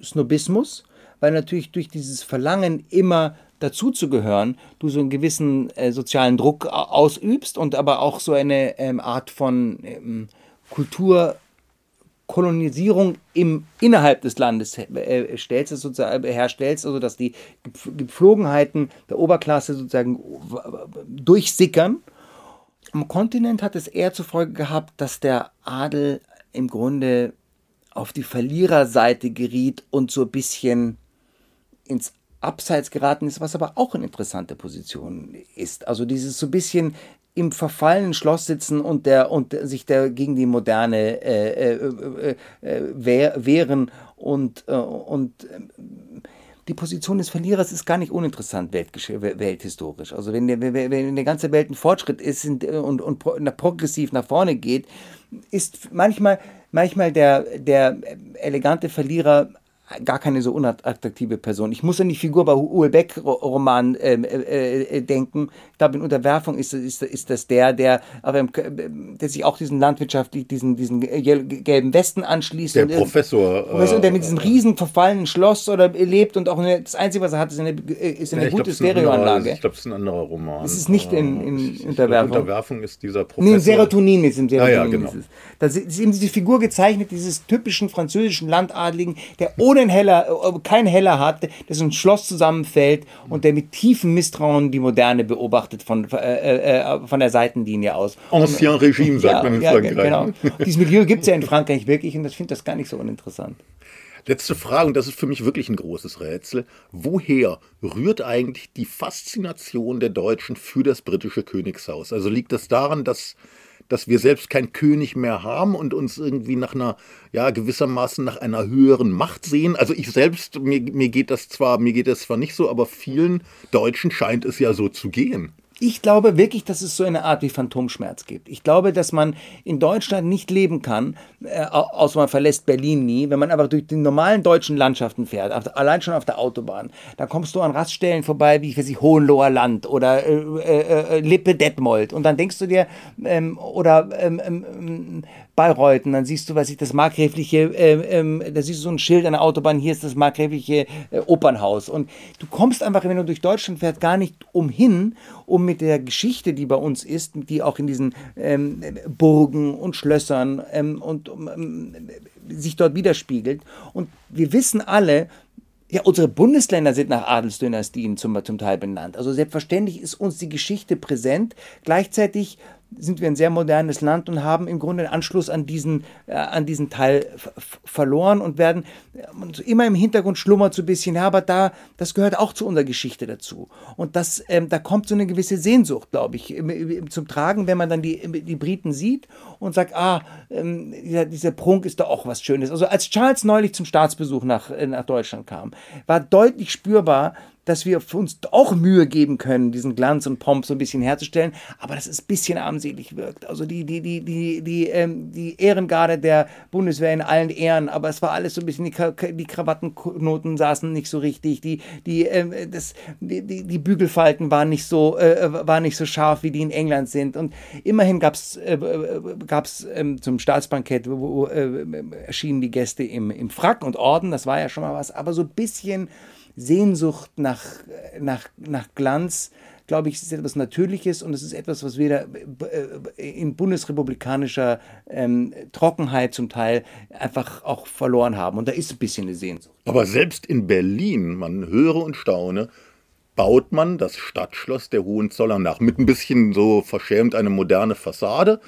Speaker 1: Snobismus, weil natürlich durch dieses Verlangen immer dazuzugehören, du so einen gewissen äh, sozialen Druck ausübst und aber auch so eine ähm, Art von ähm, Kulturkolonisierung im, innerhalb des Landes äh, stellst, sozusagen, herstellst, also dass die Gepflogenheiten der Oberklasse sozusagen durchsickern. Am Kontinent hat es eher zur Folge gehabt, dass der Adel im Grunde auf die Verliererseite geriet und so ein bisschen ins Abseits geraten ist, was aber auch eine interessante Position ist. Also dieses so ein bisschen im verfallenen Schloss sitzen und, der, und sich der gegen die Moderne äh, äh, äh, wehren und, äh, und ähm, die Position des Verlierers ist gar nicht uninteressant welthistorisch. Also wenn der, wenn der ganzen Welt ein Fortschritt ist und, und, und progressiv nach vorne geht, ist manchmal, manchmal der, der elegante Verlierer gar keine so unattraktive Person. Ich muss an die Figur bei Uwe Beck-Roman ähm, äh, äh, denken. Ich glaube, in Unterwerfung ist, ist, ist das der, der, aber, der sich auch diesen landwirtschaftlich, diesen, diesen gelben Westen anschließt.
Speaker 2: Der und, Professor.
Speaker 1: Professor äh, der mit diesem riesen verfallenen Schloss oder lebt und auch eine, das Einzige, was er hat, ist eine, ist eine ja, gute Stereoanlage.
Speaker 2: Ich glaube, es ist ein anderer Roman.
Speaker 1: Es ist nicht in, in ich, Unterwerfung.
Speaker 2: Glaub, Unterwerfung ist dieser Professor.
Speaker 1: Nee, in Serotonin ist im Serotonin.
Speaker 2: Ja, ja, genau.
Speaker 1: Da ist eben diese Figur gezeichnet, dieses typischen französischen Landadligen, der ohne einen Heller, äh, kein Heller hat, ein Schloss zusammenfällt und der mit tiefem Misstrauen die Moderne beobachtet von, äh, äh, von der Seitenlinie aus.
Speaker 2: Ancien Regime, sagt ja, man in ja, Frankreich. Genau.
Speaker 1: Dieses Milieu gibt es ja in Frankreich wirklich und ich finde das gar nicht so uninteressant.
Speaker 2: Letzte Frage, und das ist für mich wirklich ein großes Rätsel. Woher rührt eigentlich die Faszination der Deutschen für das britische Königshaus? Also liegt das daran, dass dass wir selbst keinen König mehr haben und uns irgendwie nach einer, ja, gewissermaßen nach einer höheren Macht sehen. Also ich selbst, mir, mir geht das zwar, mir geht das zwar nicht so, aber vielen Deutschen scheint es ja so zu gehen.
Speaker 1: Ich glaube wirklich, dass es so eine Art wie Phantomschmerz gibt. Ich glaube, dass man in Deutschland nicht leben kann, äh, außer man verlässt Berlin nie, wenn man einfach durch die normalen deutschen Landschaften fährt, auf, allein schon auf der Autobahn. Da kommst du an Raststellen vorbei, wie für sich Hohenloher Land oder äh, äh, äh, Lippe Detmold. Und dann denkst du dir, ähm, oder ähm, ähm, Bayreuth und dann siehst du, was ich, das markgräfliche, äh, äh, da siehst du so ein Schild an der Autobahn, hier ist das markgräfliche äh, Opernhaus. Und du kommst einfach, wenn du durch Deutschland fährst, gar nicht umhin, um mit der Geschichte, die bei uns ist, die auch in diesen ähm, Burgen und Schlössern ähm, und ähm, sich dort widerspiegelt. Und wir wissen alle, ja, unsere Bundesländer sind nach Adelsdynastien zum, zum Teil benannt. Also selbstverständlich ist uns die Geschichte präsent. Gleichzeitig sind wir ein sehr modernes Land und haben im Grunde den Anschluss an diesen, äh, an diesen Teil verloren und werden äh, immer im Hintergrund schlummert so ein bisschen, ja, aber da, das gehört auch zu unserer Geschichte dazu. Und das, ähm, da kommt so eine gewisse Sehnsucht, glaube ich, zum Tragen, wenn man dann die, die Briten sieht und sagt, ah, ähm, dieser, dieser Prunk ist doch auch was Schönes. Also als Charles neulich zum Staatsbesuch nach, äh, nach Deutschland kam, war deutlich spürbar, dass wir uns auch Mühe geben können, diesen Glanz und Pomp so ein bisschen herzustellen, aber dass es ein bisschen armselig wirkt. Also die, die, die, die, die, ähm, die Ehrengarde der Bundeswehr in allen Ehren, aber es war alles so ein bisschen, die, die Krawattenknoten saßen nicht so richtig, die, die, ähm, das, die, die, Bügelfalten waren nicht, so, äh, waren nicht so scharf, wie die in England sind. Und immerhin gab es äh, ähm, zum Staatsbankett, wo, wo äh, erschienen die Gäste im, im Frack und Orden, das war ja schon mal was, aber so ein bisschen Sehnsucht nach, nach, nach Glanz, glaube ich, ist etwas Natürliches und es ist etwas, was wir äh, in bundesrepublikanischer ähm, Trockenheit zum Teil einfach auch verloren haben. Und da ist ein bisschen eine Sehnsucht.
Speaker 2: Aber selbst in Berlin, man höre und staune, baut man das Stadtschloss der Hohenzollern nach. Mit ein bisschen so verschämt eine moderne Fassade.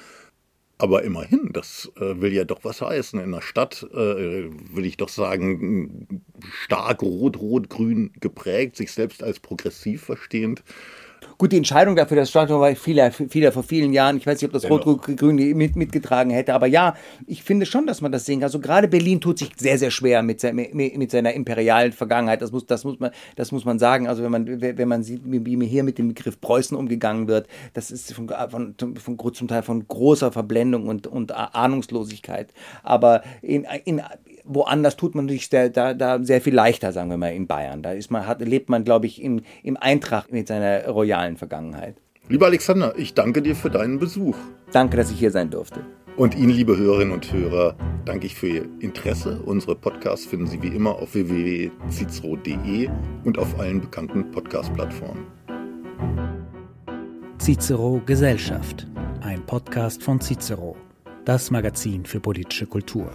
Speaker 2: Aber immerhin, das äh, will ja doch was heißen. In der Stadt äh, will ich doch sagen, stark rot-rot-grün geprägt, sich selbst als progressiv verstehend.
Speaker 1: Gut, die Entscheidung dafür, das Stadion war vieler, vieler vor vielen Jahren. Ich weiß nicht, ob das Rot-Grün mit, mitgetragen hätte, aber ja, ich finde schon, dass man das sehen kann. Also gerade Berlin tut sich sehr, sehr schwer mit, mit seiner imperialen Vergangenheit. Das muss, das muss man, das muss man sagen. Also wenn man, wenn man sieht, wie hier mit dem Begriff Preußen umgegangen wird, das ist von, von, von zum Teil von großer Verblendung und, und Ahnungslosigkeit. Aber in, in, woanders tut man sich da, da, da sehr viel leichter, sagen wir mal, in Bayern. Da ist man, hat, lebt man, glaube ich, im, im Eintracht mit seiner royalen Vergangenheit.
Speaker 2: Lieber Alexander, ich danke dir für deinen Besuch.
Speaker 1: Danke, dass ich hier sein durfte.
Speaker 2: Und Ihnen, liebe Hörerinnen und Hörer, danke ich für Ihr Interesse. Unsere Podcasts finden Sie wie immer auf www.cicero.de und auf allen bekannten Podcast-Plattformen.
Speaker 3: Cicero Gesellschaft, ein Podcast von Cicero, das Magazin für politische Kultur.